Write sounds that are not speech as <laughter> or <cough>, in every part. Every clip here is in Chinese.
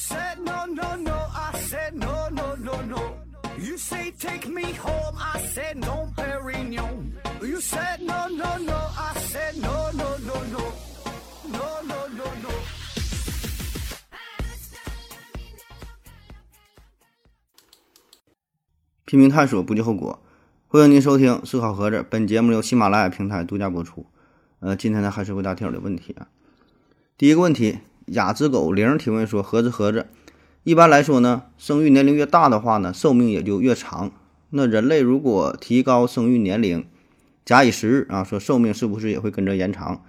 said no, no, no. I said no, no, no, no. You say take me home. I said no, Perignon. You said no, no, no. I said no, no, no, no. No, no, no, no. 拼命探索，不计后果。欢迎您收听《思考盒子》，本节目由喜马拉雅平台独家播出。呃，今天呢，还是回答听友的问题啊。第一个问题，雅之狗零提问说：盒子盒子，一般来说呢，生育年龄越大的话呢，寿命也就越长。那人类如果提高生育年龄，假以时日啊，说寿命是不是也会跟着延长？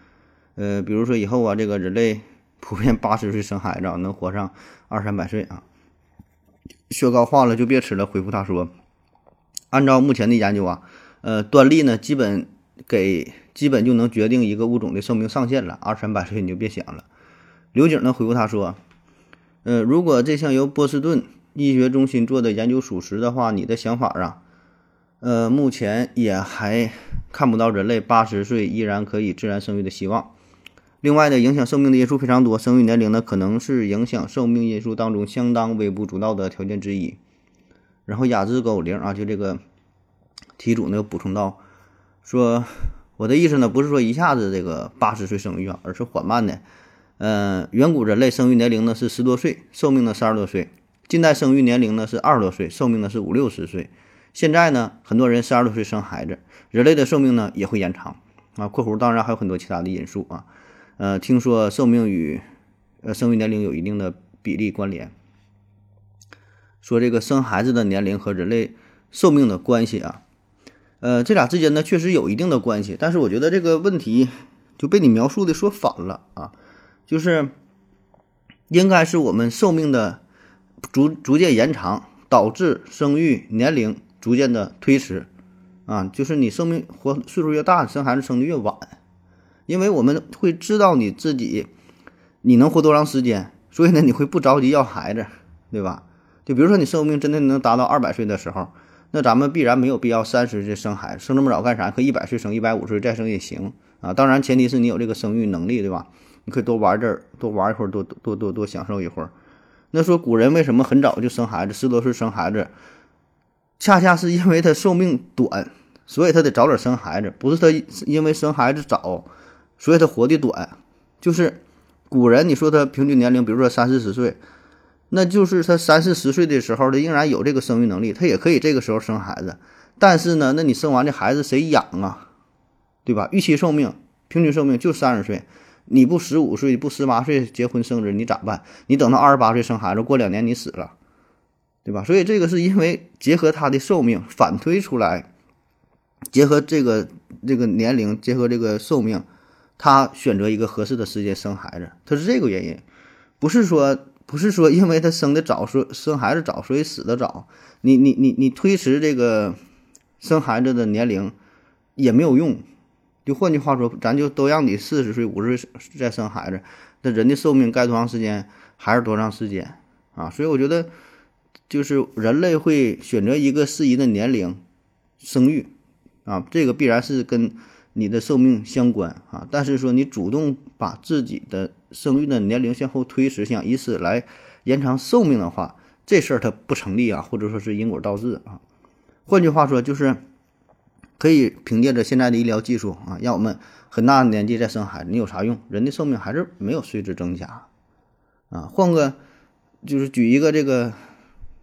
呃，比如说以后啊，这个人类普遍 <laughs> 八十岁生孩子，能活上二三百岁啊。雪糕化了就别吃了。回复他说。按照目前的研究啊，呃，端粒呢，基本给基本就能决定一个物种的寿命上限了，二三百岁你就别想了。刘景呢回复他说，呃，如果这项由波士顿医学中心做的研究属实的话，你的想法啊，呃，目前也还看不到人类八十岁依然可以自然生育的希望。另外呢，影响寿命的因素非常多，生育年龄呢可能是影响寿命因素当中相当微不足道的条件之一。然后雅致狗零啊，就这个题主呢又补充到，说我的意思呢不是说一下子这个八十岁生育啊，而是缓慢的。嗯，远古人类生育年龄呢是十多岁，寿命呢三十多岁；近代生育年龄呢是二十多岁，寿命呢是五六十岁。现在呢，很多人三十多岁生孩子，人类的寿命呢也会延长啊。括弧当然还有很多其他的因素啊。呃，听说寿命与呃生育年龄有一定的比例关联。说这个生孩子的年龄和人类寿命的关系啊，呃，这俩之间呢确实有一定的关系，但是我觉得这个问题就被你描述的说反了啊，就是应该是我们寿命的逐逐渐延长，导致生育年龄逐渐的推迟啊，就是你寿命活岁数越大，生孩子生的越晚，因为我们会知道你自己你能活多长时间，所以呢你会不着急要孩子，对吧？就比如说你寿命真的能达到二百岁的时候，那咱们必然没有必要三十岁生孩子，生这么早干啥？可一百岁生，一百五十岁再生也行啊。当然前提是你有这个生育能力，对吧？你可以多玩这儿，多玩一会儿，多多多多享受一会儿。那说古人为什么很早就生孩子，十多岁生孩子，恰恰是因为他寿命短，所以他得早点生孩子，不是他因为生孩子早，所以他活的短。就是古人，你说他平均年龄，比如说三四十岁。那就是他三四十岁的时候，他仍然有这个生育能力，他也可以这个时候生孩子。但是呢，那你生完这孩子谁养啊？对吧？预期寿命、平均寿命就三十岁，你不十五岁、不十八岁结婚生子，你咋办？你等到二十八岁生孩子，过两年你死了，对吧？所以这个是因为结合他的寿命反推出来，结合这个这个年龄，结合这个寿命，他选择一个合适的时间生孩子，他是这个原因，不是说。不是说因为他生的早，说生孩子早，所以死的早。你你你你推迟这个生孩子的年龄也没有用。就换句话说，咱就都让你四十岁、五十岁再生孩子，那人的寿命该多长时间还是多长时间啊？所以我觉得，就是人类会选择一个适宜的年龄生育啊，这个必然是跟你的寿命相关啊。但是说你主动把自己的生育的年龄向后推迟，想以此来延长寿命的话，这事儿它不成立啊，或者说是因果倒置啊。换句话说，就是可以凭借着现在的医疗技术啊，让我们很大的年纪再生孩子，你有啥用？人的寿命还是没有随之增加啊。换个，就是举一个这个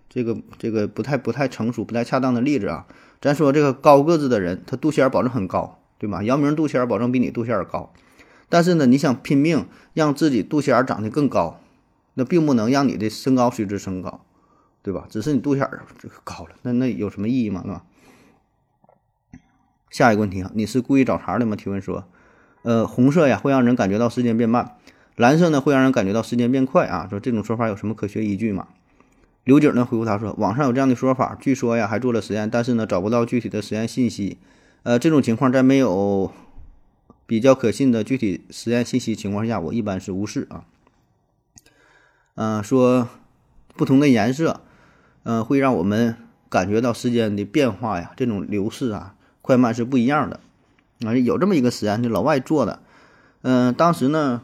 这个这个不太不太成熟、不太恰当的例子啊。咱说这个高个子的人，他肚脐眼保证很高，对吧？姚明肚脐眼保证比你肚脐眼高。但是呢，你想拼命让自己肚脐眼长得更高，那并不能让你的身高随之升高，对吧？只是你肚脐眼高了，那那有什么意义吗？是吧？下一个问题啊，你是故意找茬的吗？提问说，呃，红色呀会让人感觉到时间变慢，蓝色呢会让人感觉到时间变快啊。说这种说法有什么科学依据吗？刘景呢回复他说，网上有这样的说法，据说呀还做了实验，但是呢找不到具体的实验信息。呃，这种情况在没有。比较可信的具体实验信息情况下，我一般是无视啊。嗯，说不同的颜色，嗯，会让我们感觉到时间的变化呀，这种流逝啊，快慢是不一样的。啊，有这么一个实验，就老外做的。嗯，当时呢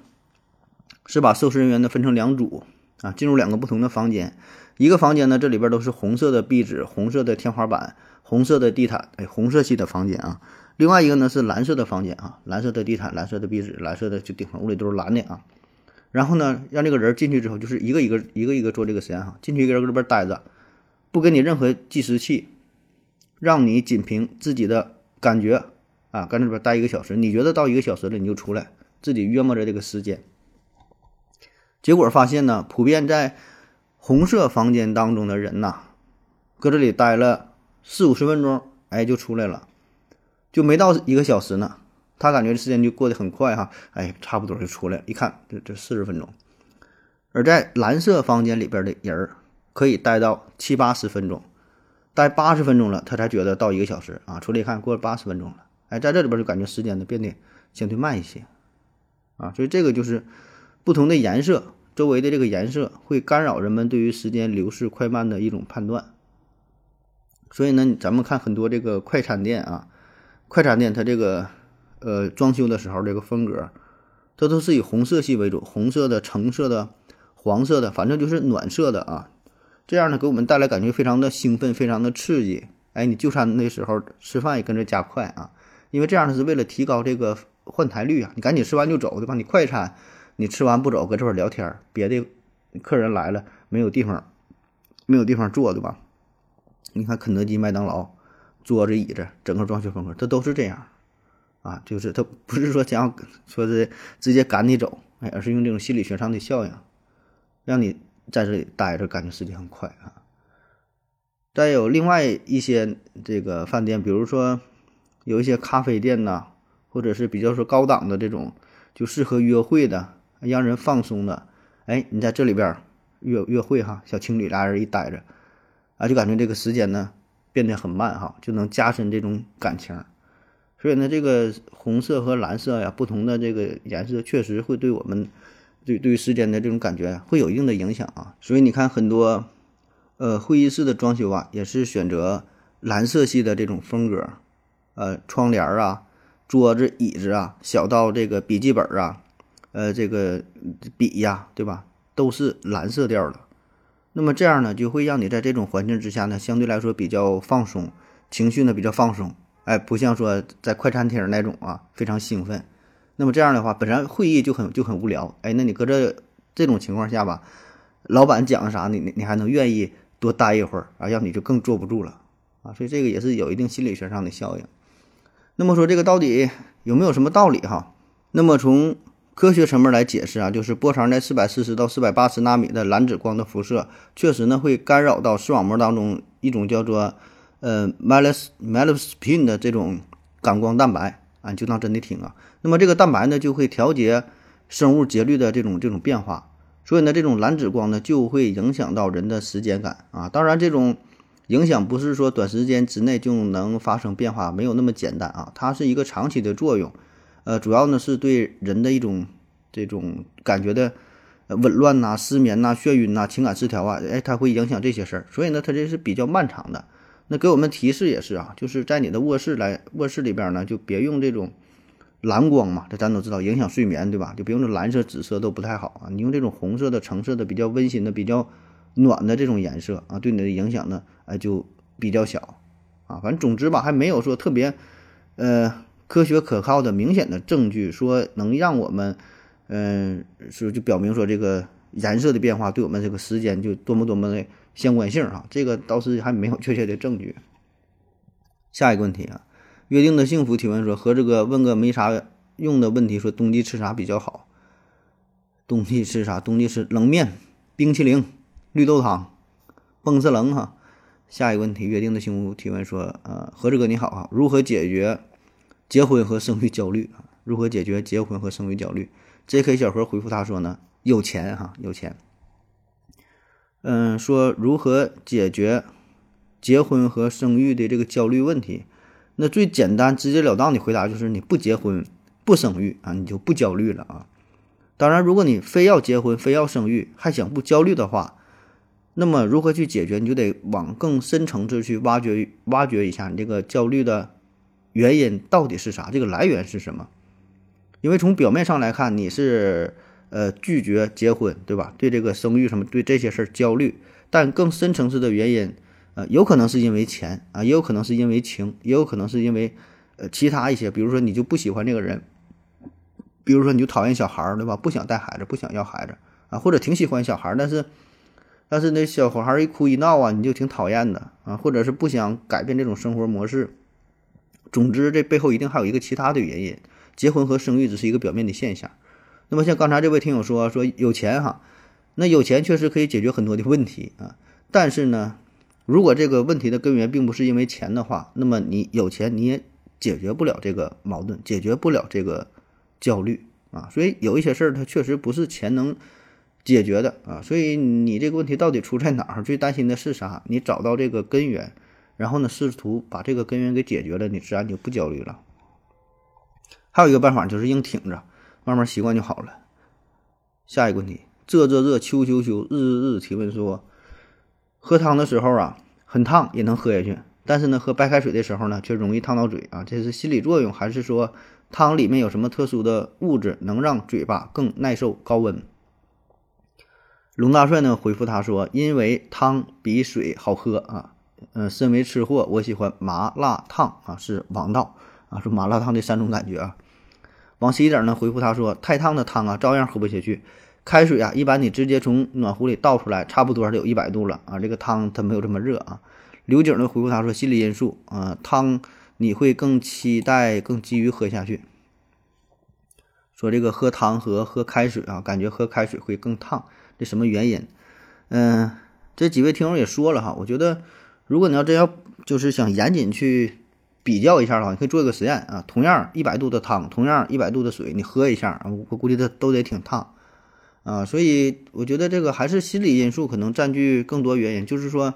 是把受试人员呢分成两组，啊，进入两个不同的房间，一个房间呢，这里边都是红色的壁纸、红色的天花板、红色的地毯，哎，红色系的房间啊。另外一个呢是蓝色的房间啊，蓝色的地毯、蓝色的壁纸、蓝色的就顶层，屋里都是蓝的啊。然后呢，让这个人进去之后，就是一个一个一个一个做这个实验哈，进去一个人搁这边待着，不给你任何计时器，让你仅凭自己的感觉啊，搁这边待一个小时，你觉得到一个小时了，你就出来，自己约摸着这个时间。结果发现呢，普遍在红色房间当中的人呐，搁这里待了四五十分钟，哎，就出来了。就没到一个小时呢，他感觉时间就过得很快哈，哎，差不多就出来了。一看，这这四十分钟。而在蓝色房间里边的人儿可以待到七八十分钟，待八十分钟了，他才觉得到一个小时啊。出来一看，过了八十分钟了，哎，在这里边就感觉时间呢变得相对慢一些啊。所以这个就是不同的颜色，周围的这个颜色会干扰人们对于时间流逝快慢的一种判断。所以呢，咱们看很多这个快餐店啊。快餐店它这个呃装修的时候这个风格，它都是以红色系为主，红色的、橙色的、黄色的，反正就是暖色的啊。这样呢，给我们带来感觉非常的兴奋，非常的刺激。哎，你就餐那时候吃饭也跟着加快啊，因为这样呢是为了提高这个换台率啊。你赶紧吃完就走，对吧？你快餐你吃完不走，搁这会儿聊天，别的客人来了没有地方，没有地方坐，对吧？你看肯德基、麦当劳。桌子椅子，整个装修风格，它都是这样，啊，就是它不是说想要说是直接赶你走，哎，而是用这种心理学上的效应，让你在这里待着，感觉时间很快啊。再有另外一些这个饭店，比如说有一些咖啡店呐，或者是比较说高档的这种，就适合约会的，让人放松的，哎，你在这里边约约会哈，小情侣俩人一待着，啊，就感觉这个时间呢。变得很慢哈，就能加深这种感情。所以呢，这个红色和蓝色呀，不同的这个颜色确实会对我们对对于时间的这种感觉会有一定的影响啊。所以你看很多呃会议室的装修啊，也是选择蓝色系的这种风格，呃窗帘啊、桌子椅子啊，小到这个笔记本啊，呃这个笔呀，对吧，都是蓝色调的。那么这样呢，就会让你在这种环境之下呢，相对来说比较放松，情绪呢比较放松，哎，不像说在快餐厅那种啊，非常兴奋。那么这样的话，本身会议就很就很无聊，哎，那你搁这这种情况下吧，老板讲啥，你你你还能愿意多待一会儿啊，让你就更坐不住了啊，所以这个也是有一定心理学上的效应。那么说这个到底有没有什么道理哈？那么从科学层面来解释啊，就是波长在四百四十到四百八十纳米的蓝紫光的辐射，确实呢会干扰到视网膜当中一种叫做呃 melas melaspin 的这种感光蛋白啊，就当真的听啊。那么这个蛋白呢就会调节生物节律的这种这种变化，所以呢这种蓝紫光呢就会影响到人的时间感啊。当然这种影响不是说短时间之内就能发生变化，没有那么简单啊，它是一个长期的作用。呃，主要呢是对人的一种这种感觉的紊乱呐、失眠呐、眩晕呐、情感失调啊，哎，它会影响这些事儿，所以呢，它这是比较漫长的。那给我们提示也是啊，就是在你的卧室来卧室里边呢，就别用这种蓝光嘛，这咱都知道影响睡眠，对吧？就别用这蓝色、紫色都不太好啊，你用这种红色的、橙色的，比较温馨的、比较暖的这种颜色啊，对你的影响呢，哎，就比较小啊。反正总之吧，还没有说特别呃。科学可靠的明显的证据说能让我们，嗯，说就表明说这个颜色的变化对我们这个时间就多么多么的相关性啊，这个倒是还没有 <laughs> 确切的证据。下一个问题啊，约定的幸福提问说和这个问个没啥用的问题，说冬季吃啥比较好？冬季吃啥？冬季吃冷面、冰淇淋、绿豆汤、蹦次冷哈。下一个问题，约定的幸福提问说，呃，何志哥你好啊，如何解决？结婚和生育焦虑啊？如何解决结婚和生育焦虑？J.K. 小何回复他说呢：有钱哈，有钱。嗯，说如何解决结婚和生育的这个焦虑问题？那最简单、直截了当的回答就是你不结婚、不生育啊，你就不焦虑了啊。当然，如果你非要结婚、非要生育，还想不焦虑的话，那么如何去解决？你就得往更深层次去挖掘、挖掘一下你这个焦虑的。原因到底是啥？这个来源是什么？因为从表面上来看，你是呃拒绝结婚，对吧？对这个生育什么，对这些事儿焦虑。但更深层次的原因，呃，有可能是因为钱啊，也有可能是因为情，也有可能是因为呃其他一些，比如说你就不喜欢这个人，比如说你就讨厌小孩儿，对吧？不想带孩子，不想要孩子啊，或者挺喜欢小孩儿，但是但是那小孩儿一哭一闹啊，你就挺讨厌的啊，或者是不想改变这种生活模式。总之，这背后一定还有一个其他的原因。结婚和生育只是一个表面的现象。那么像刚才这位听友说说有钱哈，那有钱确实可以解决很多的问题啊。但是呢，如果这个问题的根源并不是因为钱的话，那么你有钱你也解决不了这个矛盾，解决不了这个焦虑啊。所以有一些事儿它确实不是钱能解决的啊。所以你这个问题到底出在哪儿？最担心的是啥？你找到这个根源。然后呢，试图把这个根源给解决了，你自然就不焦虑了。还有一个办法就是硬挺着，慢慢习惯就好了。下一个问题，这这这秋秋秋日日日提问说，喝汤的时候啊，很烫也能喝下去，但是呢，喝白开水的时候呢，却容易烫到嘴啊，这是心理作用，还是说汤里面有什么特殊的物质能让嘴巴更耐受高温？龙大帅呢回复他说，因为汤比水好喝啊。嗯，身为吃货，我喜欢麻辣烫啊，是王道啊，说麻辣烫的三种感觉啊。往西一点呢，回复他说，太烫的汤啊，照样喝不下去。开水啊，一般你直接从暖壶里倒出来，差不多得有一百度了啊，这个汤它没有这么热啊。刘景呢回复他说，心理因素啊，汤你会更期待、更急于喝下去。说这个喝汤和喝开水啊，感觉喝开水会更烫，这什么原因？嗯，这几位听友也说了哈，我觉得。如果你要真要就是想严谨去比较一下的话，你可以做一个实验啊。同样一百度的汤，同样一百度的水，你喝一下，我估计它都得挺烫啊。所以我觉得这个还是心理因素可能占据更多原因。就是说，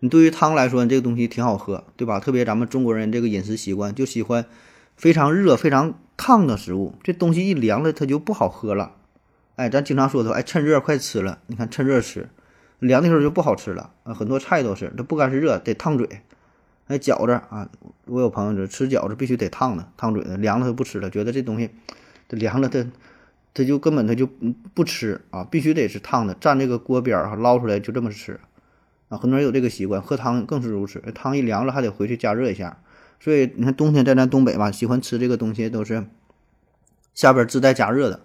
你对于汤来说，你这个东西挺好喝，对吧？特别咱们中国人这个饮食习惯就喜欢非常热、非常烫的食物。这东西一凉了，它就不好喝了。哎，咱经常说的，哎，趁热快吃了。你看，趁热吃。凉的时候就不好吃了啊，很多菜都是，它不干是热，得烫嘴。哎，饺子啊，我有朋友就吃饺子必须得烫的，烫嘴的，凉了他不吃了，觉得这东西这凉了他他就根本他就不吃啊，必须得是烫的，蘸这个锅边儿哈捞出来就这么吃啊。很多人有这个习惯，喝汤更是如此，汤一凉了还得回去加热一下。所以你看冬天在咱东北吧，喜欢吃这个东西都是下边自带加热的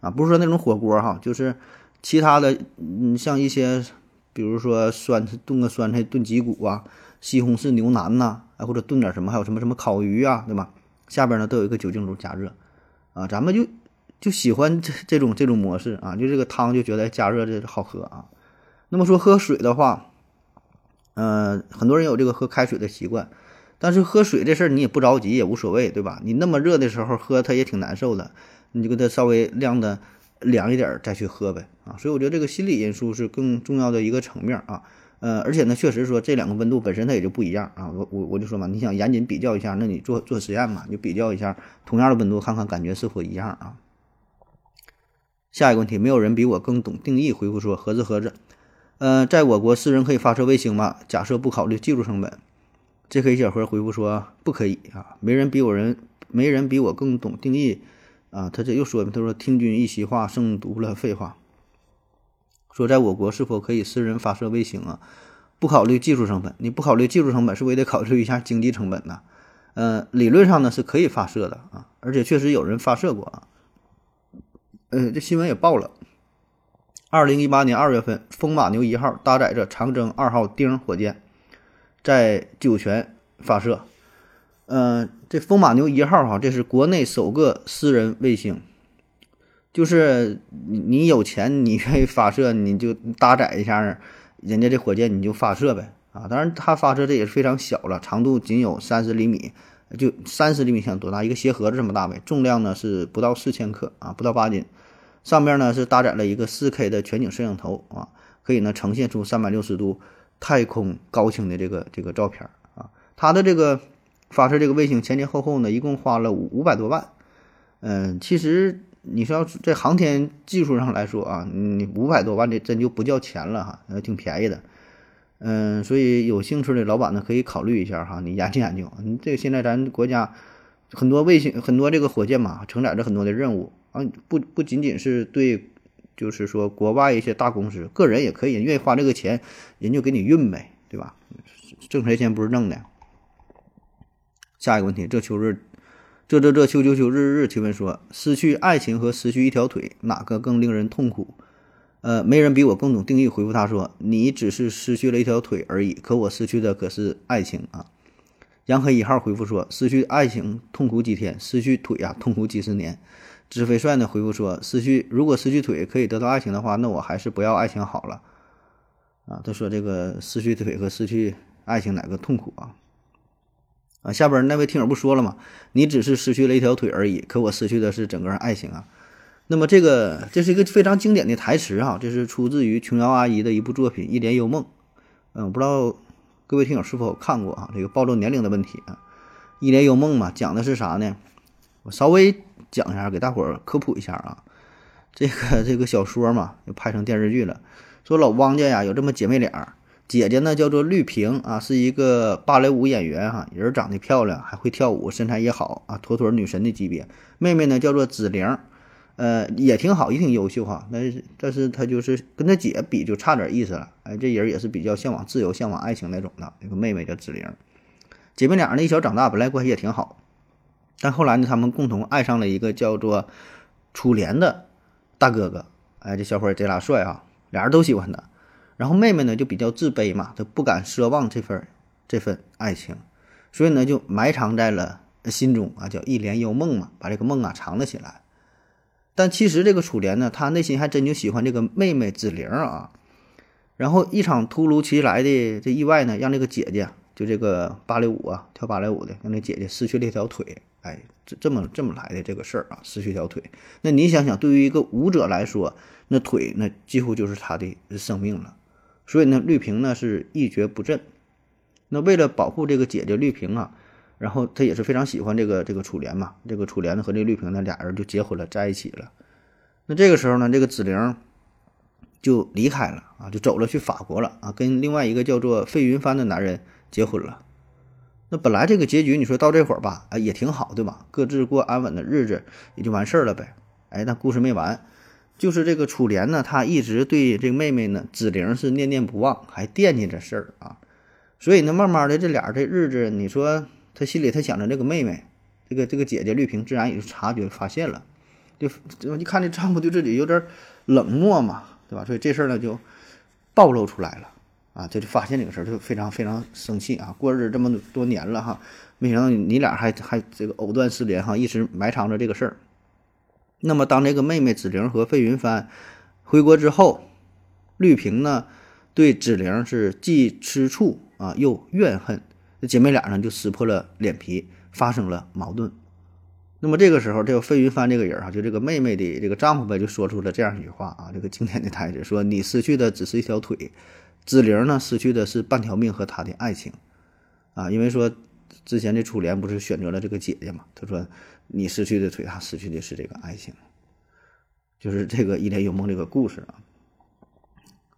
啊，不是说那种火锅哈，就是。其他的，嗯，像一些，比如说酸炖个酸菜炖脊骨啊，西红柿牛腩呐，哎，或者炖点什么，还有什么什么烤鱼啊，对吧？下边呢都有一个酒精炉加热，啊，咱们就就喜欢这这种这种模式啊，就这个汤就觉得加热这好喝啊。那么说喝水的话，嗯，很多人有这个喝开水的习惯，但是喝水这事儿你也不着急也无所谓，对吧？你那么热的时候喝它也挺难受的，你就给它稍微晾的。凉一点再去喝呗啊，所以我觉得这个心理因素是更重要的一个层面啊，呃，而且呢，确实说这两个温度本身它也就不一样啊，我我我就说嘛，你想严谨比较一下，那你做做实验嘛，你比较一下同样的温度，看看感觉是否一样啊。下一个问题，没有人比我更懂定义，回复说盒子盒子，呃，在我国私人可以发射卫星吗？假设不考虑技术成本，这可以小盒回复说不可以啊，没人比我人，没人比我更懂定义。啊，他这又说他说听君一席话，胜读了废话。说在我国是否可以私人发射卫星啊？不考虑技术成本，你不考虑技术成本，是不是也得考虑一下经济成本呢？呃，理论上呢是可以发射的啊，而且确实有人发射过啊。呃，这新闻也报了，二零一八年二月份，风马牛一号搭载着长征二号丁火箭，在酒泉发射。嗯，这风马牛一号哈，这是国内首个私人卫星，就是你你有钱，你愿意发射，你就搭载一下人家这火箭，你就发射呗啊！当然，它发射的也是非常小了，长度仅有三十厘米，就三十厘米像多大？一个鞋盒子这么大呗，重量呢是不到四千克啊，不到八斤。上边呢是搭载了一个四 K 的全景摄像头啊，可以呢呈现出三百六十度太空高清的这个这个照片啊，它的这个。发射这个卫星前前后后呢，一共花了五五百多万。嗯，其实你说要在航天技术上来说啊，你五百多万的真就不叫钱了哈，呃，挺便宜的。嗯，所以有兴趣的老板呢，可以考虑一下哈，你研究研究。你这个现在咱国家很多卫星、很多这个火箭嘛，承载着很多的任务啊，不不仅仅是对，就是说国外一些大公司，个人也可以，愿意花这个钱，人就给你运呗，对吧？挣谁钱不是挣的？下一个问题，这秋日，这这这秋秋秋日日提问说，失去爱情和失去一条腿，哪个更令人痛苦？呃，没人比我更懂定义。回复他说，你只是失去了一条腿而已，可我失去的可是爱情啊。杨黑一号回复说，失去爱情痛苦几天，失去腿呀痛苦几十年。知飞帅呢回复说，失去如果失去腿可以得到爱情的话，那我还是不要爱情好了。啊，他说这个失去腿和失去爱情哪个痛苦啊？啊，下边那位听友不说了吗？你只是失去了一条腿而已，可我失去的是整个爱情啊。那么这个这是一个非常经典的台词哈，这是出自于琼瑶阿姨的一部作品《一帘幽梦》。嗯，我不知道各位听友是否看过啊？这个暴露年龄的问题啊，《一帘幽梦》嘛，讲的是啥呢？我稍微讲一下，给大伙儿科普一下啊。这个这个小说嘛，就拍成电视剧了。说老汪家呀有这么姐妹俩。姐姐呢叫做绿萍啊，是一个芭蕾舞演员哈，人长得漂亮，还会跳舞，身材也好啊，妥妥女神的级别。妹妹呢叫做紫菱，呃，也挺好，也挺优秀哈。但是但是她就是跟她姐比就差点意思了。哎，这人也是比较向往自由、向往爱情那种的。那个妹妹叫紫菱，姐妹俩呢一小长大，本来关系也挺好，但后来呢，他们共同爱上了一个叫做楚莲的大哥哥。哎，这小伙贼拉帅啊，俩人都喜欢他。然后妹妹呢就比较自卑嘛，她不敢奢望这份这份爱情，所以呢就埋藏在了心中啊，叫一帘幽梦嘛，把这个梦啊藏了起来。但其实这个楚莲呢，她内心还真就喜欢这个妹妹紫菱啊。然后一场突如其来的这意外呢，让这个姐姐就这个芭蕾舞啊，跳芭蕾舞的，让那姐姐失去了一条腿。哎，这这么这么来的这个事儿啊，失去一条腿。那你想想，对于一个舞者来说，那腿那几乎就是他的生命了。所以呢，绿萍呢是一蹶不振。那为了保护这个姐姐绿萍啊，然后他也是非常喜欢这个这个楚莲嘛。这个楚莲呢和这绿萍呢俩人就结婚了，在一起了。那这个时候呢，这个紫菱就离开了啊，就走了去法国了啊，跟另外一个叫做费云帆的男人结婚了。那本来这个结局你说到这会儿吧，啊也挺好，对吧？各自过安稳的日子也就完事儿了呗。哎，但故事没完。就是这个楚莲呢，她一直对这个妹妹呢紫菱是念念不忘，还惦记着事儿啊。所以呢，慢慢的这俩这日子，你说他心里他想着这个妹妹，这个这个姐姐绿萍自然也就察觉发现了，就就一看这丈夫对自己有点冷漠嘛，对吧？所以这事儿呢就暴露出来了啊，这就发现这个事儿，就非常非常生气啊。过日子这么多年了哈，没想到你俩还还这个藕断丝连哈，一直埋藏着这个事儿。那么，当这个妹妹紫菱和费云帆回国之后，绿萍呢对紫菱是既吃醋啊又怨恨，这姐妹俩呢就撕破了脸皮，发生了矛盾。那么这个时候，这个费云帆这个人啊，就这个妹妹的这个丈夫呗，就说出了这样一句话啊，这个经典的台词说：“你失去的只是一条腿，紫菱呢失去的是半条命和她的爱情。”啊，因为说之前的楚莲不是选择了这个姐姐嘛，他说。你失去的腿，他失去的是这个爱情，就是这个《一帘幽梦》这个故事啊。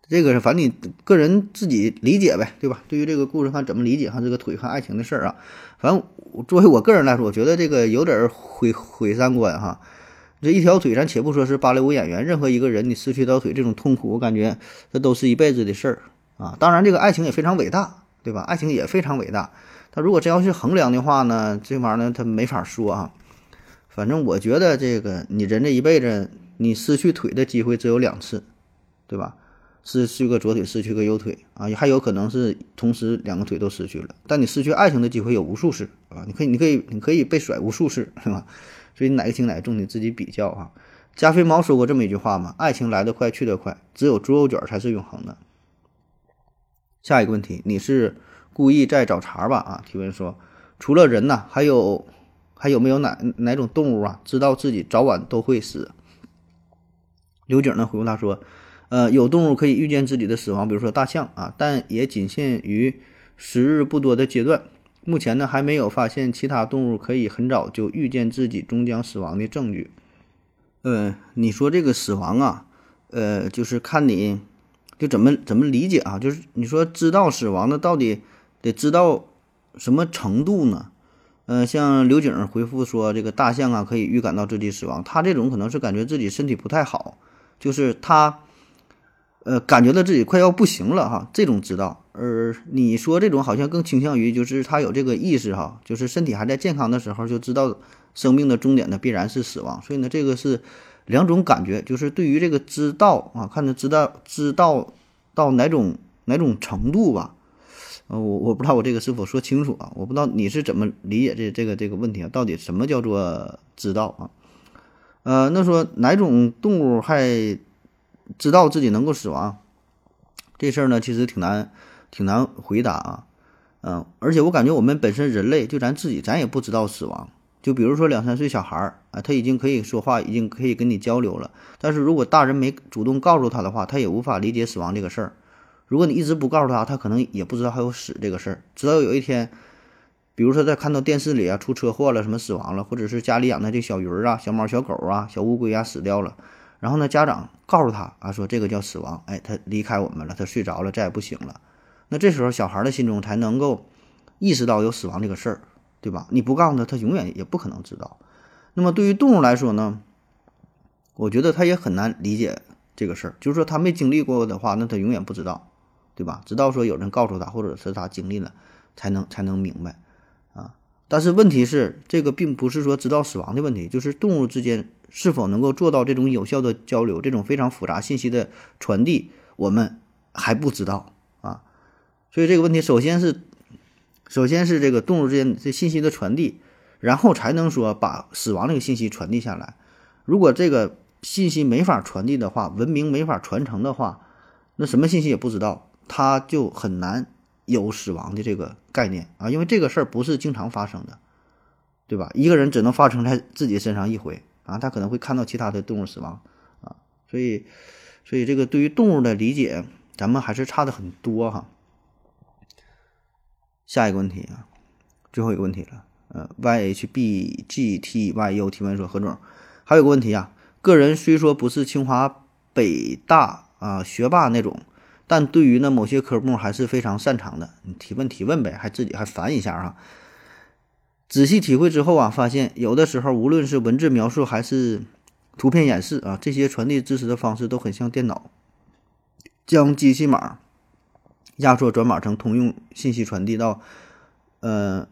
这个是反正你个人自己理解呗，对吧？对于这个故事，看怎么理解，哈这个腿和爱情的事儿啊。反正作为我个人来说，我觉得这个有点毁毁三观哈。这一条腿，咱且不说是芭蕾舞演员，任何一个人你失去一条腿，这种痛苦，我感觉这都是一辈子的事儿啊。当然，这个爱情也非常伟大，对吧？爱情也非常伟大。他如果真要是衡量的话呢，这玩意儿呢，他没法说啊。反正我觉得这个你人这一辈子，你失去腿的机会只有两次，对吧？失去个左腿，失去个右腿啊，还有可能是同时两个腿都失去了。但你失去爱情的机会有无数次啊！你可以，你可以，你可以被甩无数次，是吧？所以哪个轻哪个重，你自己比较啊。加菲猫说过这么一句话嘛：“爱情来得快，去得快，只有猪肉卷才是永恒的。”下一个问题，你是故意在找茬吧？啊，提问说，除了人呢，还有？还有没有哪哪种动物啊，知道自己早晚都会死？刘景呢回复他说：“呃，有动物可以预见自己的死亡，比如说大象啊，但也仅限于时日不多的阶段。目前呢，还没有发现其他动物可以很早就预见自己终将死亡的证据。呃，你说这个死亡啊，呃，就是看你就怎么怎么理解啊？就是你说知道死亡的到底得知道什么程度呢？”呃，像刘景回复说，这个大象啊可以预感到自己死亡，他这种可能是感觉自己身体不太好，就是他，呃，感觉到自己快要不行了哈，这种知道。而你说这种好像更倾向于就是他有这个意识哈，就是身体还在健康的时候就知道生命的终点呢必然是死亡，所以呢，这个是两种感觉，就是对于这个知道啊，看他知道知道到哪种哪种程度吧。呃，我我不知道我这个是否说清楚啊？我不知道你是怎么理解这这个这个问题啊？到底什么叫做知道啊？呃，那说哪种动物还知道自己能够死亡？这事儿呢，其实挺难挺难回答啊。嗯，而且我感觉我们本身人类就咱自己，咱也不知道死亡。就比如说两三岁小孩儿啊，他已经可以说话，已经可以跟你交流了。但是如果大人没主动告诉他的话，他也无法理解死亡这个事儿。如果你一直不告诉他，他可能也不知道还有死这个事儿。直到有一天，比如说在看到电视里啊出车祸了，什么死亡了，或者是家里养的这小鱼儿啊、小猫、小狗啊、小乌龟啊死掉了，然后呢家长告诉他啊说这个叫死亡，哎，他离开我们了，他睡着了，再也不醒了。那这时候小孩的心中才能够意识到有死亡这个事儿，对吧？你不告诉他，他永远也不可能知道。那么对于动物来说呢，我觉得他也很难理解这个事儿，就是说他没经历过的话，那他永远不知道。对吧？直到说有人告诉他，或者是他经历了，才能才能明白啊。但是问题是，这个并不是说知道死亡的问题，就是动物之间是否能够做到这种有效的交流，这种非常复杂信息的传递，我们还不知道啊。所以这个问题，首先是首先是这个动物之间这信息的传递，然后才能说把死亡这个信息传递下来。如果这个信息没法传递的话，文明没法传承的话，那什么信息也不知道。他就很难有死亡的这个概念啊，因为这个事儿不是经常发生的，对吧？一个人只能发生在自己身上一回啊，他可能会看到其他的动物死亡啊，所以，所以这个对于动物的理解，咱们还是差的很多哈。下一个问题啊，最后一个问题了，呃，yhbgtyu 提问说，何总，还有个问题啊，个人虽说不是清华北大啊学霸那种。但对于呢某些科目还是非常擅长的，你提问提问呗，还自己还烦一下啊。仔细体会之后啊，发现有的时候无论是文字描述还是图片演示啊，这些传递知识的方式都很像电脑将机器码压缩转码成通用信息传递到呃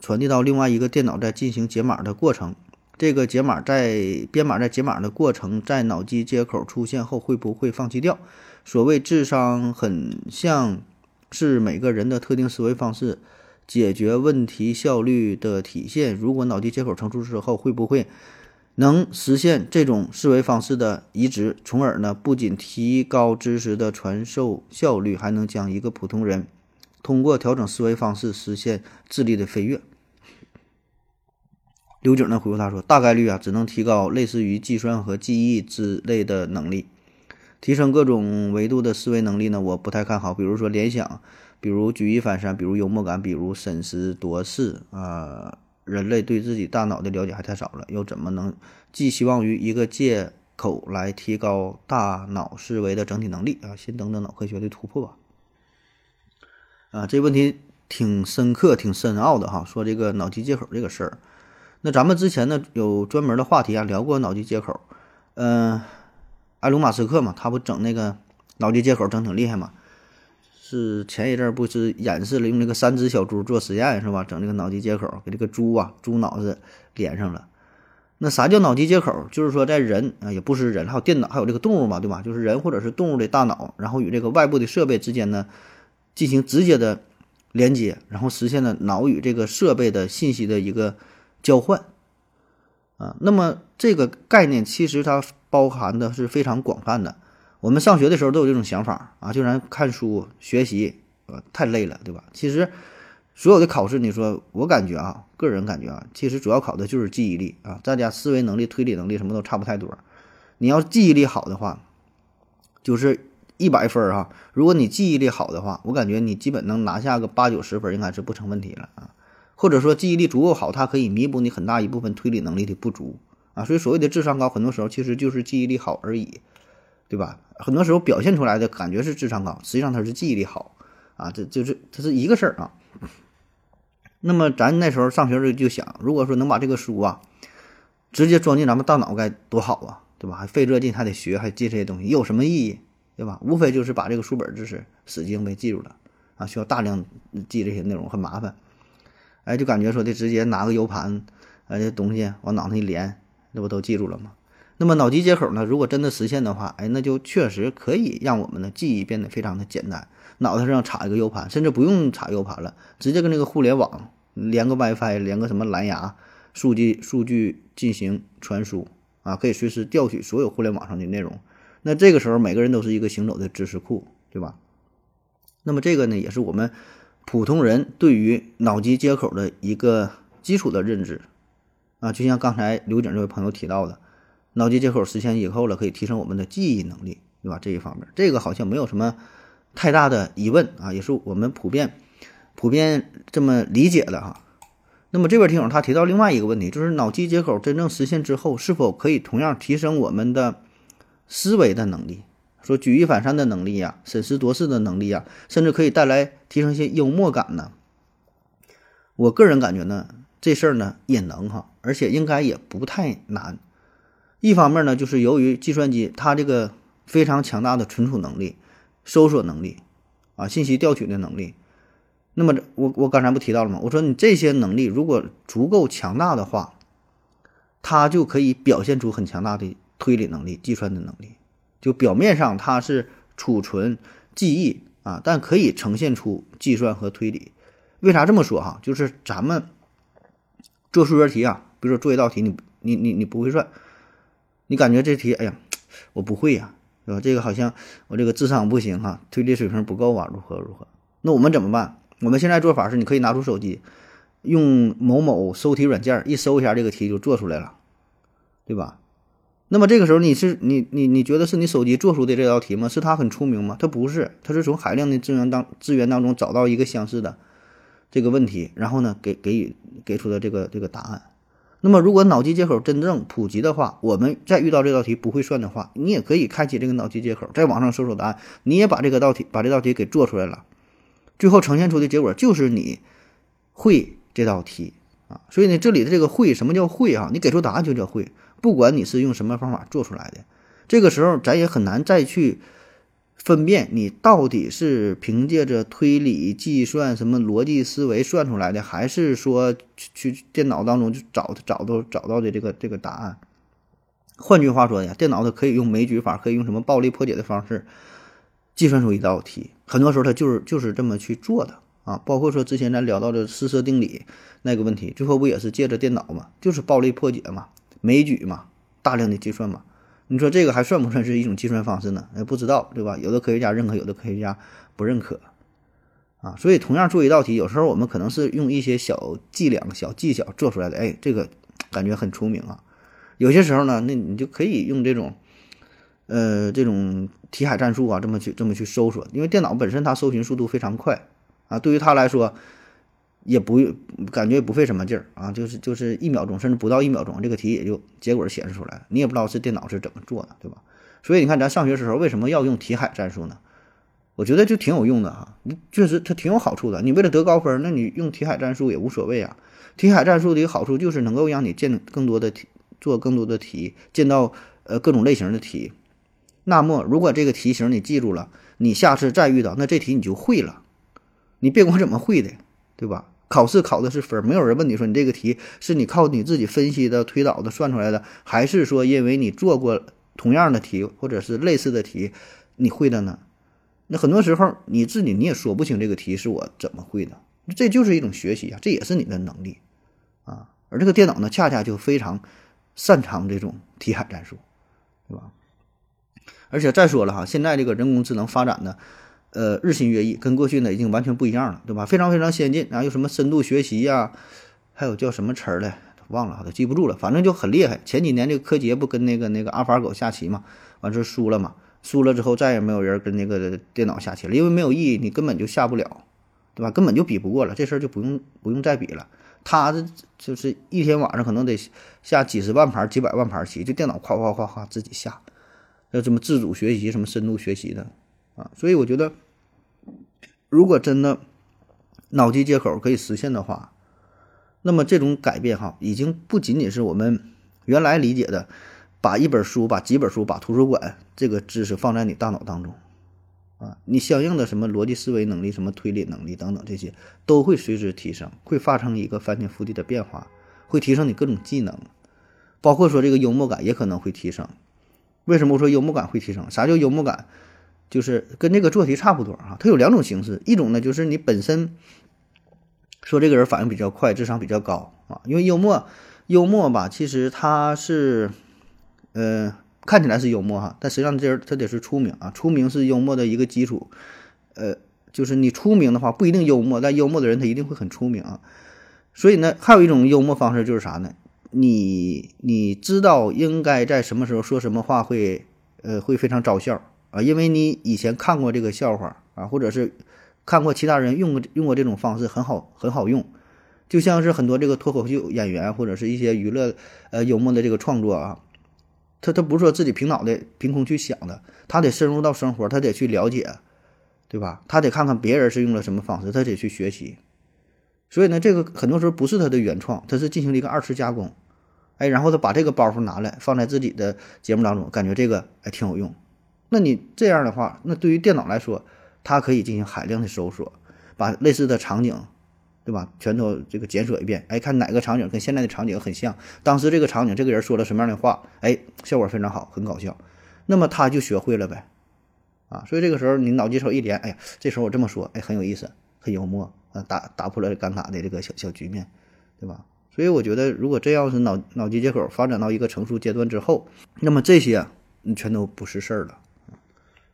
传递到另外一个电脑在进行解码的过程。这个解码在编码在解码的过程，在脑机接口出现后会不会放弃掉？所谓智商，很像是每个人的特定思维方式解决问题效率的体现。如果脑机接口成熟之后，会不会能实现这种思维方式的移植，从而呢，不仅提高知识的传授效率，还能将一个普通人通过调整思维方式实现智力的飞跃？刘景呢回复他说：“大概率啊，只能提高类似于计算和记忆之类的能力。”提升各种维度的思维能力呢，我不太看好。比如说联想，比如举一反三，比如幽默感，比如审时度势啊。人类对自己大脑的了解还太少了，又怎么能寄希望于一个借口来提高大脑思维的整体能力啊？先等等脑科学的突破吧。啊，这问题挺深刻、挺深奥的哈。说这个脑机接口这个事儿，那咱们之前呢有专门的话题啊，聊过脑机接口，嗯。埃隆·马斯克嘛，他不整那个脑机接口整挺厉害嘛？是前一阵不是演示了用那个三只小猪做实验是吧？整这个脑机接口给这个猪啊猪脑子连上了。那啥叫脑机接口？就是说在人啊，也不是人，还有电脑，还有这个动物嘛，对吧？就是人或者是动物的大脑，然后与这个外部的设备之间呢进行直接的连接，然后实现了脑与这个设备的信息的一个交换。啊，那么这个概念其实它包含的是非常广泛的。我们上学的时候都有这种想法啊，就咱看书学习，啊，太累了，对吧？其实所有的考试，你说我感觉啊，个人感觉啊，其实主要考的就是记忆力啊，大家思维能力、推理能力什么都差不太多。你要记忆力好的话，就是一百分啊。如果你记忆力好的话，我感觉你基本能拿下个八九十分，应该是不成问题了啊。或者说记忆力足够好，它可以弥补你很大一部分推理能力的不足啊。所以所谓的智商高，很多时候其实就是记忆力好而已，对吧？很多时候表现出来的感觉是智商高，实际上它是记忆力好啊。这就是它是一个事儿啊。那么咱那时候上学时就想，如果说能把这个书啊直接装进咱们大脑该多好啊，对吧？还费这劲还得学，还记这些东西，有什么意义？对吧？无非就是把这个书本知识死记硬背记住了啊，需要大量记这些内容，很麻烦。哎，就感觉说的直接拿个 U 盘，哎，这东西往脑袋一连，那不都记住了吗？那么脑机接口呢？如果真的实现的话，哎，那就确实可以让我们的记忆变得非常的简单。脑袋上插一个 U 盘，甚至不用插 U 盘了，直接跟那个互联网连个 WiFi，连个什么蓝牙，数据数据进行传输啊，可以随时调取所有互联网上的内容。那这个时候，每个人都是一个行走的知识库，对吧？那么这个呢，也是我们普通人对于脑机接口的一个基础的认知啊。就像刚才刘景这位朋友提到的，脑机接口实现以后了，可以提升我们的记忆能力，对吧？这一方面，这个好像没有什么太大的疑问啊，也是我们普遍普遍这么理解的哈。那么这边听友他提到另外一个问题，就是脑机接口真正实现之后，是否可以同样提升我们的？思维的能力，说举一反三的能力呀，审时度势的能力呀，甚至可以带来提升一些幽默感呢。我个人感觉呢，这事儿呢也能哈，而且应该也不太难。一方面呢，就是由于计算机它这个非常强大的存储能力、搜索能力啊、信息调取的能力。那么我我刚才不提到了吗？我说你这些能力如果足够强大的话，它就可以表现出很强大的。推理能力、计算的能力，就表面上它是储存记忆啊，但可以呈现出计算和推理。为啥这么说哈？就是咱们做数学题啊，比如说做一道题，你你你你不会算，你感觉这题，哎呀，我不会呀，对吧？这个好像我这个智商不行哈，推理水平不够啊，如何如何？那我们怎么办？我们现在做法是，你可以拿出手机，用某某搜题软件一搜一下，这个题就做出来了，对吧？那么这个时候，你是你你你觉得是你手机做出的这道题吗？是它很出名吗？它不是，它是从海量的资源当资源当中找到一个相似的这个问题，然后呢，给给予给出的这个这个答案。那么，如果脑机接口真正普及的话，我们再遇到这道题不会算的话，你也可以开启这个脑机接口，在网上搜索答案，你也把这个道题把这道题给做出来了，最后呈现出的结果就是你会这道题啊。所以呢，这里的这个会，什么叫会啊？你给出答案就叫会。不管你是用什么方法做出来的，这个时候咱也很难再去分辨你到底是凭借着推理、计算、什么逻辑思维算出来的，还是说去去电脑当中去找找到找到的这个这个答案。换句话说呀，电脑它可以用枚举法，可以用什么暴力破解的方式计算出一道题。很多时候它就是就是这么去做的啊。包括说之前咱聊到的四色定理那个问题，最后不也是借着电脑嘛，就是暴力破解嘛。枚举嘛，大量的计算嘛，你说这个还算不算是一种计算方式呢？哎，不知道，对吧？有的科学家认可，有的科学家不认可，啊，所以同样做一道题，有时候我们可能是用一些小伎俩、小技巧做出来的，哎，这个感觉很出名啊。有些时候呢，那你就可以用这种，呃，这种题海战术啊，这么去这么去搜索，因为电脑本身它搜寻速度非常快啊，对于它来说。也不感觉不费什么劲儿啊，就是就是一秒钟，甚至不到一秒钟，这个题也就结果显示出来。你也不知道是电脑是怎么做的，对吧？所以你看，咱上学时候为什么要用题海战术呢？我觉得就挺有用的哈，确实它挺有好处的。你为了得高分，那你用题海战术也无所谓啊。题海战术的一个好处就是能够让你见更多的题，做更多的题，见到呃各种类型的题。那么如果这个题型你记住了，你下次再遇到那这题你就会了。你别管怎么会的，对吧？考试考的是分，没有人问你说你这个题是你靠你自己分析的、推导的算出来的，还是说因为你做过同样的题或者是类似的题，你会的呢？那很多时候你自己你也说不清这个题是我怎么会的，这就是一种学习啊，这也是你的能力啊。而这个电脑呢，恰恰就非常擅长这种题海战术，对吧？而且再说了哈，现在这个人工智能发展的。呃，日新月异，跟过去呢已经完全不一样了，对吧？非常非常先进，然后有什么深度学习呀，还有叫什么词儿来，忘了，都记不住了。反正就很厉害。前几年这个柯洁不跟那个那个阿法狗下棋嘛，完事输了嘛，输了之后再也没有人跟那个电脑下棋了，因为没有意义，你根本就下不了，对吧？根本就比不过了，这事儿就不用不用再比了。他这就是一天晚上可能得下几十万盘、几百万盘棋，就电脑夸夸夸夸自己下，要这么自主学习、什么深度学习的啊，所以我觉得。如果真的脑机接口可以实现的话，那么这种改变哈，已经不仅仅是我们原来理解的，把一本书、把几本书、把图书馆这个知识放在你大脑当中，啊，你相应的什么逻辑思维能力、什么推理能力等等这些都会随之提升，会发生一个翻天覆地的变化，会提升你各种技能，包括说这个幽默感也可能会提升。为什么说幽默感会提升？啥叫幽默感？就是跟这个做题差不多啊，它有两种形式，一种呢就是你本身。说这个人反应比较快，智商比较高啊，因为幽默，幽默吧，其实他是，呃，看起来是幽默哈，但实际上这人他得是出名啊，出名是幽默的一个基础，呃，就是你出名的话不一定幽默，但幽默的人他一定会很出名啊。所以呢，还有一种幽默方式就是啥呢？你你知道应该在什么时候说什么话会，呃，会非常招笑啊，因为你以前看过这个笑话啊，或者是。看过其他人用过用过这种方式很好很好用，就像是很多这个脱口秀演员或者是一些娱乐呃幽默的这个创作啊，他他不是说自己凭脑袋凭空去想的，他得深入到生活，他得去了解，对吧？他得看看别人是用了什么方式，他得去学习。所以呢，这个很多时候不是他的原创，他是进行了一个二次加工，哎，然后他把这个包袱拿来放在自己的节目当中，感觉这个还挺有用。那你这样的话，那对于电脑来说。它可以进行海量的搜索，把类似的场景，对吧？全都这个检索一遍，哎，看哪个场景跟现在的场景很像，当时这个场景这个人说了什么样的话，哎，效果非常好，很搞笑，那么他就学会了呗，啊，所以这个时候你脑机手一连，哎呀，这时候我这么说，哎，很有意思，很幽默，啊，打打破了尴尬的这个小小局面，对吧？所以我觉得，如果这样是脑脑机接口发展到一个成熟阶段之后，那么这些你全都不是事儿了。